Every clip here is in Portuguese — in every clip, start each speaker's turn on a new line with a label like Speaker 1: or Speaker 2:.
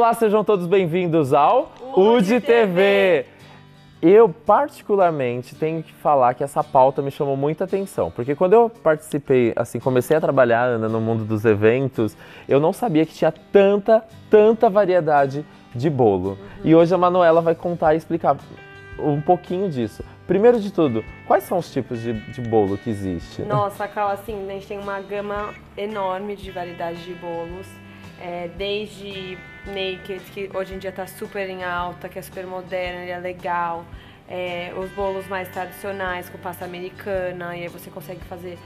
Speaker 1: Olá, sejam todos bem-vindos ao UD TV. Eu, particularmente, tenho que falar que essa pauta me chamou muita atenção, porque quando eu participei, assim, comecei a trabalhar Ana, no mundo dos eventos, eu não sabia que tinha tanta, tanta variedade de bolo. Uhum. E hoje a Manuela vai contar e explicar um pouquinho disso. Primeiro de tudo, quais são os tipos de, de bolo que existe?
Speaker 2: Nossa, Cal, assim, a gente tem uma gama enorme de variedade de bolos. É, desde naked, que hoje em dia está super em alta, que é super moderna, é legal. É, os bolos mais tradicionais com pasta americana, e aí você consegue fazer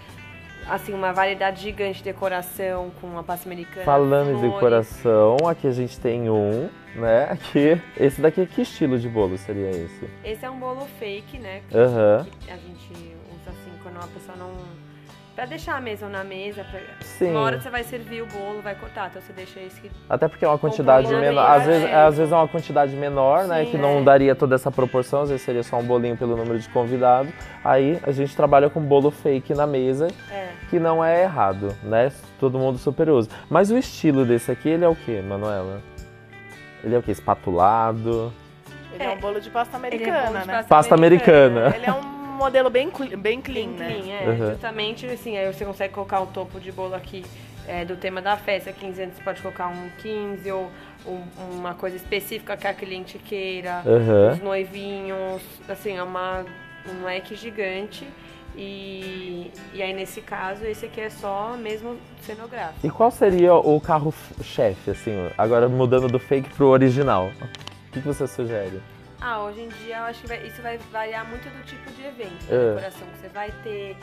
Speaker 2: assim uma variedade gigante de decoração com a pasta americana.
Speaker 1: Falando em decoração, aqui a gente tem um, né? Aqui, esse daqui que estilo de bolo seria esse?
Speaker 2: Esse é um bolo fake, né?
Speaker 1: Que, uhum.
Speaker 2: que a gente usa assim quando uma pessoa não Pra deixar a mesa na mesa, pra... Sim. uma hora você vai servir o bolo, vai cortar, então você deixa esse que...
Speaker 1: Até porque é uma quantidade menor, às vezes, é. às vezes é uma quantidade menor, Sim, né, que não é. daria toda essa proporção, às vezes seria só um bolinho pelo número de convidados. Aí a gente trabalha com bolo fake na mesa, é. que não é errado, né, todo mundo super usa. Mas o estilo desse aqui, ele é o que, Manuela? Ele é o que, espatulado?
Speaker 3: Ele é, um bolo de pasta americana, é um
Speaker 1: né? Pasta, pasta americana.
Speaker 3: americana. Ele é um modelo bem, bem clean, bem
Speaker 2: né? Clean, é. Uhum. Justamente, assim, aí você consegue colocar um topo de bolo aqui é, do tema da festa, 15 anos, você pode colocar um 15 ou um, uma coisa específica que a cliente queira, uhum. os noivinhos, assim, é uma, um leque gigante. E, e aí, nesse caso, esse aqui é só mesmo cenográfico.
Speaker 1: E qual seria o carro-chefe, assim, agora mudando do fake pro original? O que você sugere?
Speaker 2: Ah, hoje em dia eu acho que vai, isso vai variar muito do tipo de evento, da é. decoração que você vai ter,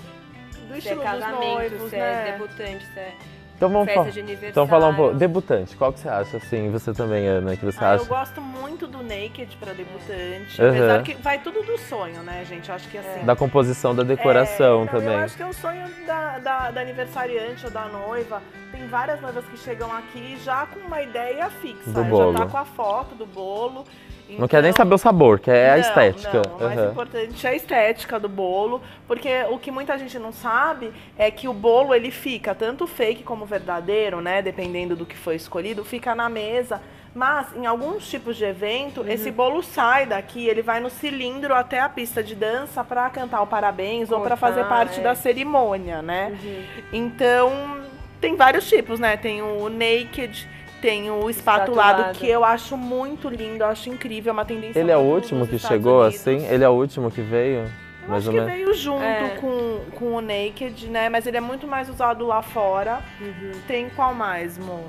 Speaker 3: do se é casamento, noivos,
Speaker 2: se é né? é debutante, se é
Speaker 1: então vamos
Speaker 2: festa de aniversário.
Speaker 1: Então falar um pouco. Debutante, qual que você acha, assim, você também, Ana, que você
Speaker 3: ah,
Speaker 1: acha?
Speaker 3: Eu gosto muito do Naked pra debutante, uhum. apesar que vai tudo do sonho, né, gente? Eu acho que assim...
Speaker 1: Da composição, da decoração
Speaker 3: é, então,
Speaker 1: também.
Speaker 3: Eu acho que é o sonho da, da, da, aniversariante ou da noiva. Tem várias noivas que chegam aqui já com uma ideia fixa.
Speaker 1: Do bolo.
Speaker 3: Já tá com a foto do bolo.
Speaker 1: Então, não quer nem saber o sabor, quer não, a estética.
Speaker 3: Não, o mais uhum. importante é a estética do bolo, porque o que muita gente não sabe é que o bolo ele fica tanto fake como verdadeiro, né? Dependendo do que foi escolhido, fica na mesa. Mas em alguns tipos de evento, uhum. esse bolo sai daqui, ele vai no cilindro até a pista de dança para cantar o parabéns Cortar, ou para fazer parte é. da cerimônia, né? Uhum. Então tem vários tipos, né? Tem o naked tem o espatulado, espatulado, que eu acho muito lindo, eu acho incrível, é uma tendência
Speaker 1: Ele é o último que chegou
Speaker 3: Unidos.
Speaker 1: assim? Ele é o último que veio?
Speaker 3: Eu mais acho que menos. veio junto é. com, com o Naked, né? Mas ele é muito mais usado lá fora. Uhum. Tem qual mais, Mo?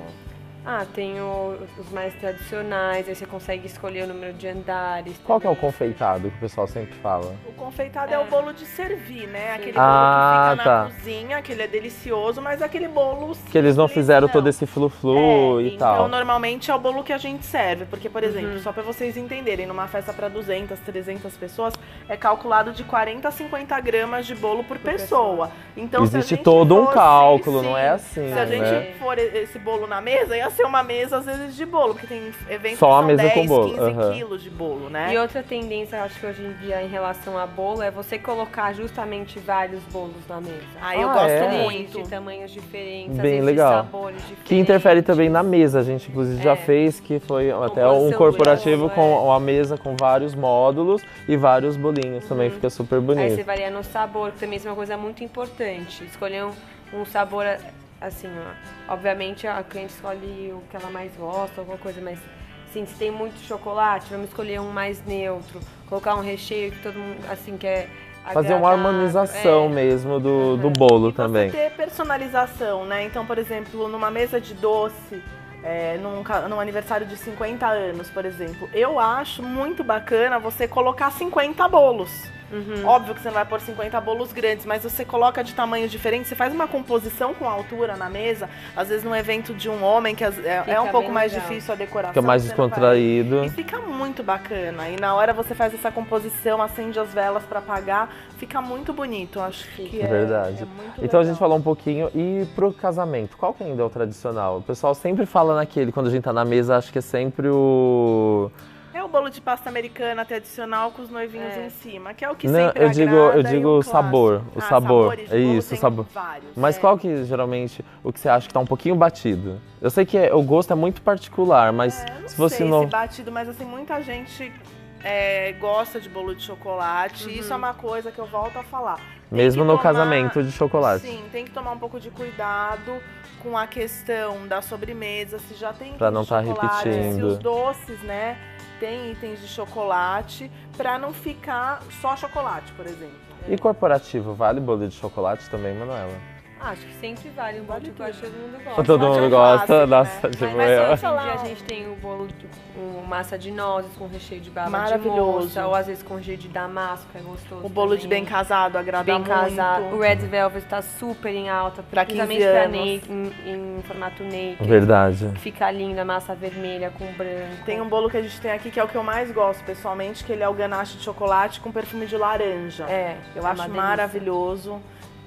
Speaker 2: Ah, tem o, os mais tradicionais, aí você consegue escolher o número de andares.
Speaker 1: Qual que é o confeitado que o pessoal sempre fala?
Speaker 3: O confeitado é, é o bolo de servir, né? Aquele ah, bolo que fica tá. na cozinha, que ele é delicioso, mas aquele bolo
Speaker 1: Que eles não fizeram não. todo esse flu-flu é, e
Speaker 3: então,
Speaker 1: tal.
Speaker 3: Então, normalmente é o bolo que a gente serve, porque, por exemplo, uhum. só para vocês entenderem, numa festa para 200, 300 pessoas, é calculado de 40 a 50 gramas de bolo por, por pessoa. pessoa.
Speaker 1: Então, Existe todo um cálculo, sim, não é assim,
Speaker 3: Se a gente
Speaker 1: né?
Speaker 3: for esse bolo na mesa, ia ser uma mesa, às vezes, de bolo, porque tem eventos
Speaker 1: Só
Speaker 3: que
Speaker 1: são mesa
Speaker 3: 10,
Speaker 1: com bolo.
Speaker 3: 15
Speaker 1: uhum.
Speaker 3: quilos de bolo, né?
Speaker 2: E outra tendência, acho que hoje em dia, em relação a bolo, é você colocar justamente vários bolos na mesa.
Speaker 3: Ah, eu ah, gosto é? muito.
Speaker 2: De tamanhos diferentes,
Speaker 1: Bem legal. Que interfere também na mesa, a gente inclusive é. já fez, que foi até um corporativo bolo, com é. uma mesa com vários módulos e vários bolinhos, também uhum. fica super bonito. Aí
Speaker 2: você varia no sabor, que também é uma coisa muito importante. Escolher um, um sabor assim, ó, obviamente a cliente escolhe o que ela mais gosta, alguma coisa, mas assim, se tem muito chocolate, vamos escolher um mais neutro, colocar um recheio que todo mundo, assim, quer
Speaker 1: Fazer uma harmonização é. mesmo do, do bolo
Speaker 3: e
Speaker 1: também.
Speaker 3: ter personalização, né? Então, por exemplo, numa mesa de doce, é, num, num, aniversário de 50 anos, por exemplo, eu acho muito bacana você colocar 50 bolos. Uhum. Óbvio que você não vai pôr 50 bolos grandes, mas você coloca de tamanhos diferentes, você faz uma composição com altura na mesa, às vezes num evento de um homem, que é, é um pouco mais legal. difícil a decoração.
Speaker 1: Fica mais descontraído.
Speaker 3: Vai... E fica muito bacana. E na hora você faz essa composição, acende as velas para apagar, fica muito bonito. Acho que é,
Speaker 1: verdade.
Speaker 3: É
Speaker 1: então legal. a gente falou um pouquinho. E pro casamento, qual que ainda é o tradicional? O pessoal sempre fala naquele, quando a gente tá na mesa, acho que é sempre o
Speaker 3: bolo de pasta americana tradicional com os noivinhos
Speaker 2: É.
Speaker 3: em cima, que é o que
Speaker 1: Não,
Speaker 3: sempre
Speaker 1: eu digo-
Speaker 3: agrada
Speaker 1: eu
Speaker 3: e
Speaker 1: digo
Speaker 3: o
Speaker 1: o sabor, o
Speaker 3: Ah,
Speaker 1: sabor. É isso, o sabor.
Speaker 3: vários.
Speaker 1: Mas
Speaker 3: é.
Speaker 1: qual que geralmente o que você acha que tá um pouquinho batido? Eu sei que é- o gosto é muito particular, mas
Speaker 3: É, eu não
Speaker 1: se no
Speaker 3: se batido, mas assim, muita gente é, gosta de bolo de chocolate.
Speaker 2: Uhum.
Speaker 3: Isso é uma coisa que eu volto a falar. Tem
Speaker 1: mesmo no
Speaker 3: tomar-
Speaker 1: casamento de chocolate.
Speaker 3: Sim, tem que tomar um pouco de cuidado com a questão da sobremesa, se já tem
Speaker 1: Pra
Speaker 3: itens
Speaker 1: não
Speaker 3: de
Speaker 1: tá repetindo.
Speaker 3: Se os doces, né, tem itens de chocolate, pra não ficar só chocolate, por exemplo.
Speaker 1: E corporativo, vale bolo de chocolate também, Manuela?
Speaker 2: Acho que sempre vale um bolo de chocolate, todo mundo gosta.
Speaker 1: Todo mundo gosta,
Speaker 3: clássico,
Speaker 1: nossa,
Speaker 3: né?
Speaker 1: tipo,
Speaker 3: Mas
Speaker 2: Mas hoje em
Speaker 3: falar
Speaker 2: dia a gente tem o bolo de com massa de nozes com recheio de baba de
Speaker 3: Maravilhoso.
Speaker 2: moça, ou às vezes com recheio de damasco, é gostoso.
Speaker 3: O bolo de bem
Speaker 2: também.
Speaker 3: casado agrada
Speaker 2: bem
Speaker 3: muito.
Speaker 2: casado. O Red Velvet tá super em alta,
Speaker 3: Pra
Speaker 2: principalmente
Speaker 3: 15
Speaker 2: pra
Speaker 3: anos.
Speaker 2: naked, em, em formato naked.
Speaker 1: Verdade.
Speaker 2: Fica linda, massa vermelha com branco.
Speaker 3: Tem um bolo que a gente tem aqui que é o que eu mais gosto pessoalmente, que ele é o ganache de chocolate com perfume de laranja.
Speaker 2: É,
Speaker 3: Eu
Speaker 2: é
Speaker 3: acho maravilhoso.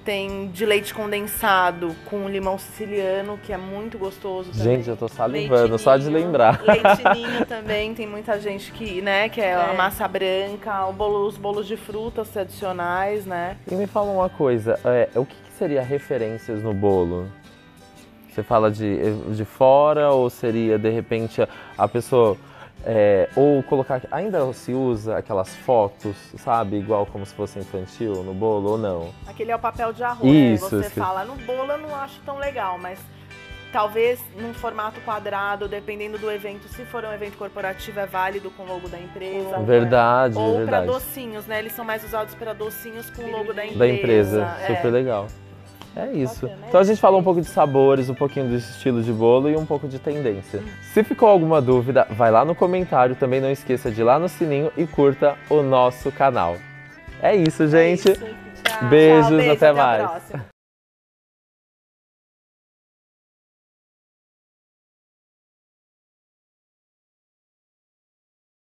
Speaker 3: Tem de leite condensado com limão siciliano, que é muito gostoso também.
Speaker 1: Gente, eu tô salivando só de lembrar.
Speaker 3: Leite ninho também, tem muita gente que, né, que é, a
Speaker 2: É.
Speaker 3: massa branca, o bolo- os bolos de frutas tradicionais, né?
Speaker 1: E me fala uma coisa, é, o que, que seria referências no bolo? Você fala de, de fora ou seria de repente a- a pessoa é, ou colocar ainda se usa aquelas fotos, sabe, igual como se fosse infantil no bolo ou não?
Speaker 3: Aquele é o papel de arroz.
Speaker 1: Isso,
Speaker 3: Você fala, no bolo eu não acho tão legal, mas talvez num formato quadrado, dependendo do evento. Se for um evento corporativo, é válido com o logo da empresa.
Speaker 1: Verdade,
Speaker 3: Ou para
Speaker 1: verdade.
Speaker 3: docinhos, né? Eles são mais usados para docinhos com o logo da empresa.
Speaker 1: Da empresa,
Speaker 3: é.
Speaker 1: super legal. É isso.
Speaker 3: É
Speaker 1: Então a gente falou um pouco de sabores, um pouquinho do estilo de bolo e um pouco de tendência. Se ficou alguma dúvida, vai lá no comentário. Também não esqueça de ir lá no sininho e curta o nosso canal. É isso, gente.
Speaker 2: Tchau.
Speaker 1: Beijos,
Speaker 3: Tchau, beijo,
Speaker 1: até
Speaker 3: a
Speaker 1: mais.